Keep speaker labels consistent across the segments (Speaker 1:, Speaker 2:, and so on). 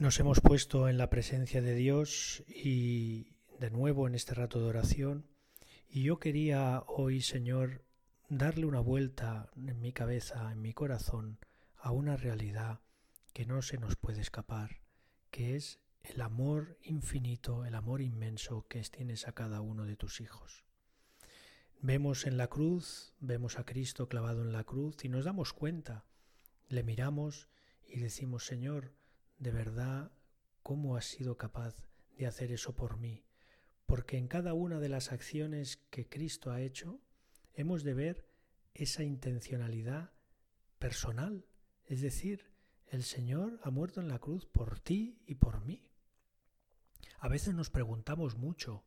Speaker 1: Nos hemos puesto en la presencia de Dios y de nuevo en este rato de oración y yo quería hoy, Señor, darle una vuelta en mi cabeza, en mi corazón, a una realidad que no se nos puede escapar, que es el amor infinito, el amor inmenso que tienes a cada uno de tus hijos. Vemos en la cruz, vemos a Cristo clavado en la cruz y nos damos cuenta, le miramos y decimos, Señor, de verdad, ¿cómo has sido capaz de hacer eso por mí? Porque en cada una de las acciones que Cristo ha hecho, hemos de ver esa intencionalidad personal, es decir, el Señor ha muerto en la cruz por ti y por mí. A veces nos preguntamos mucho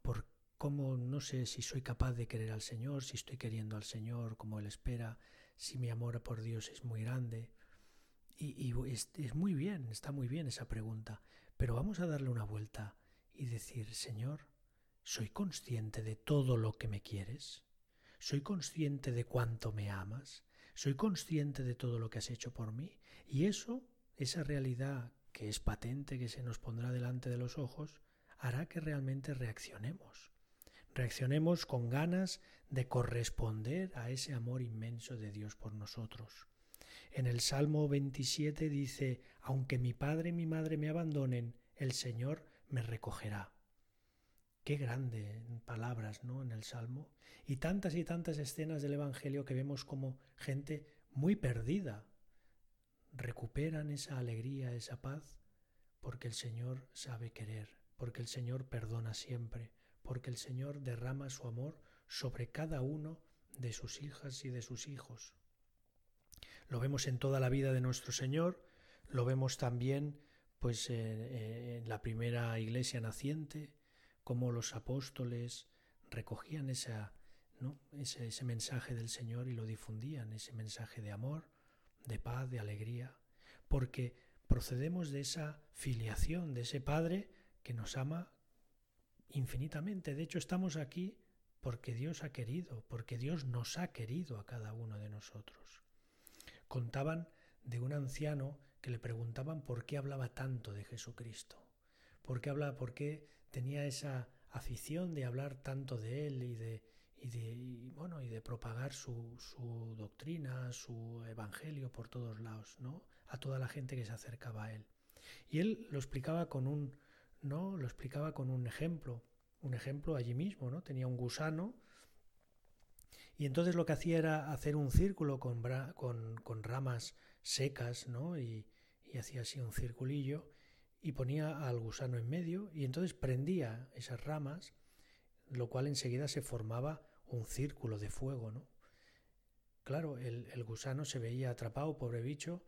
Speaker 1: por cómo no sé si soy capaz de querer al Señor, si estoy queriendo al Señor como Él espera, si mi amor por Dios es muy grande. Y, es, muy bien, está muy bien esa pregunta, pero vamos a darle una vuelta y decir, Señor, ¿soy consciente de todo lo que me quieres? ¿Soy consciente de cuánto me amas? ¿Soy consciente de todo lo que has hecho por mí? Y eso, esa realidad que es patente, que se nos pondrá delante de los ojos, hará que realmente reaccionemos. Reaccionemos con ganas de corresponder a ese amor inmenso de Dios por nosotros. En el Salmo 27 dice, aunque mi padre y mi madre me abandonen, el Señor me recogerá. Qué grande palabras, ¿no? En el Salmo. Y tantas y tantas escenas del Evangelio que vemos como gente muy perdida, recuperan esa alegría, esa paz, porque el Señor sabe querer, porque el Señor perdona siempre, porque el Señor derrama su amor sobre cada uno de sus hijas y de sus hijos. Lo vemos en toda la vida de nuestro Señor, lo vemos también pues en la primera iglesia naciente, como los apóstoles recogían ¿no? ese mensaje del Señor y lo difundían, ese mensaje de amor, de paz, de alegría, porque procedemos de esa filiación, de ese Padre que nos ama infinitamente. De hecho, estamos aquí porque Dios ha querido, porque Dios nos ha querido a cada uno de nosotros. Contaban de un anciano que le preguntaban por qué hablaba tanto de Jesucristo, por qué hablaba, por qué tenía esa afición de hablar tanto de él y de bueno, y de propagar su, su doctrina, su evangelio por todos lados, ¿no? A toda la gente que se acercaba a él. Y él lo explicaba con un, ¿no? Lo explicaba con un ejemplo, un ejemplo allí mismo, ¿no? Tenía un gusano y entonces lo que hacía era hacer un círculo con, ramas secas, ¿no? Y, hacía así un circulillo y ponía al gusano en medio y entonces prendía esas ramas, lo cual enseguida se formaba un círculo de fuego, ¿no? Claro, el, el gusano se veía atrapado, pobre bicho,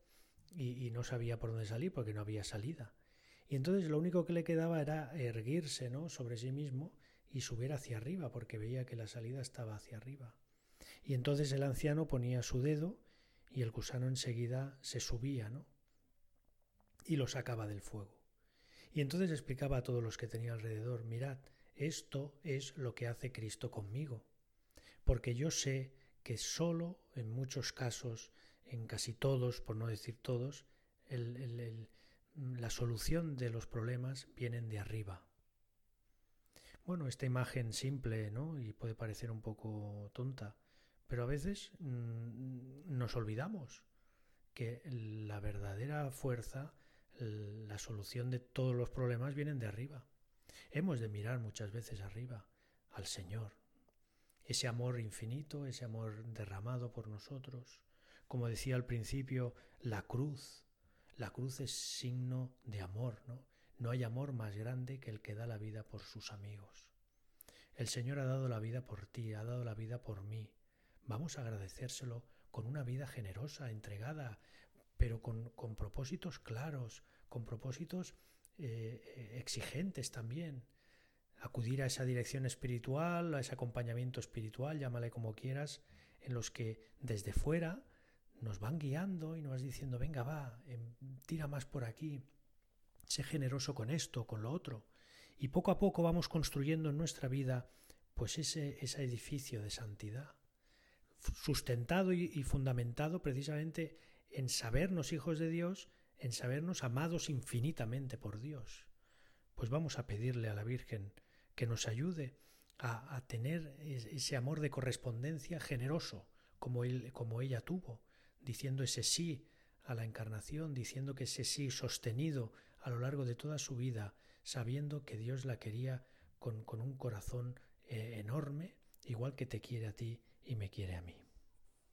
Speaker 1: y, y, no sabía por dónde salir porque no había salida. Y entonces lo único que le quedaba era erguirse, ¿no? Sobre sí mismo y subir hacia arriba porque veía que la salida estaba hacia arriba. Y entonces el anciano ponía su dedo y el gusano enseguida se subía, ¿no? Y lo sacaba del fuego. Y entonces explicaba a todos los que tenía alrededor, mirad, esto es lo que hace Cristo conmigo porque yo sé que solo en muchos casos, en casi todos, por no decir todos, la solución de los problemas vienen de arriba. Bueno, esta imagen simple, ¿no? Y puede parecer un poco tonta, pero a veces mmm, nos olvidamos que la verdadera fuerza, la solución de todos los problemas vienen de arriba. Hemos de mirar muchas veces arriba, al Señor, ese amor infinito, ese amor derramado por nosotros. Como decía al principio, la cruz. La cruz es signo de amor, ¿no? No hay amor más grande que el que da la vida por sus amigos. El Señor ha dado la vida por ti, ha dado la vida por mí. Vamos a agradecérselo con una vida generosa, entregada, pero con, con propósitos claros, con propósitos eh, exigentes también acudir a esa dirección espiritual, a ese acompañamiento espiritual, llámale como quieras, en los que desde fuera nos van guiando y nos vas diciendo, venga, va, em, tira más por aquí, sé generoso con esto, con lo otro. Y poco a poco vamos construyendo en nuestra vida pues ese, ese edificio de santidad, sustentado y, fundamentado precisamente en sabernos hijos de Dios, en sabernos amados infinitamente por Dios. Pues vamos a pedirle a la Virgen que nos ayude a, tener ese amor de correspondencia generoso, como, él, como ella tuvo, diciendo ese sí a la encarnación, diciendo que ese sí sostenido a lo largo de toda su vida, sabiendo que Dios la quería con, con un corazón eh, enorme, igual que te quiere a ti y me quiere a mí.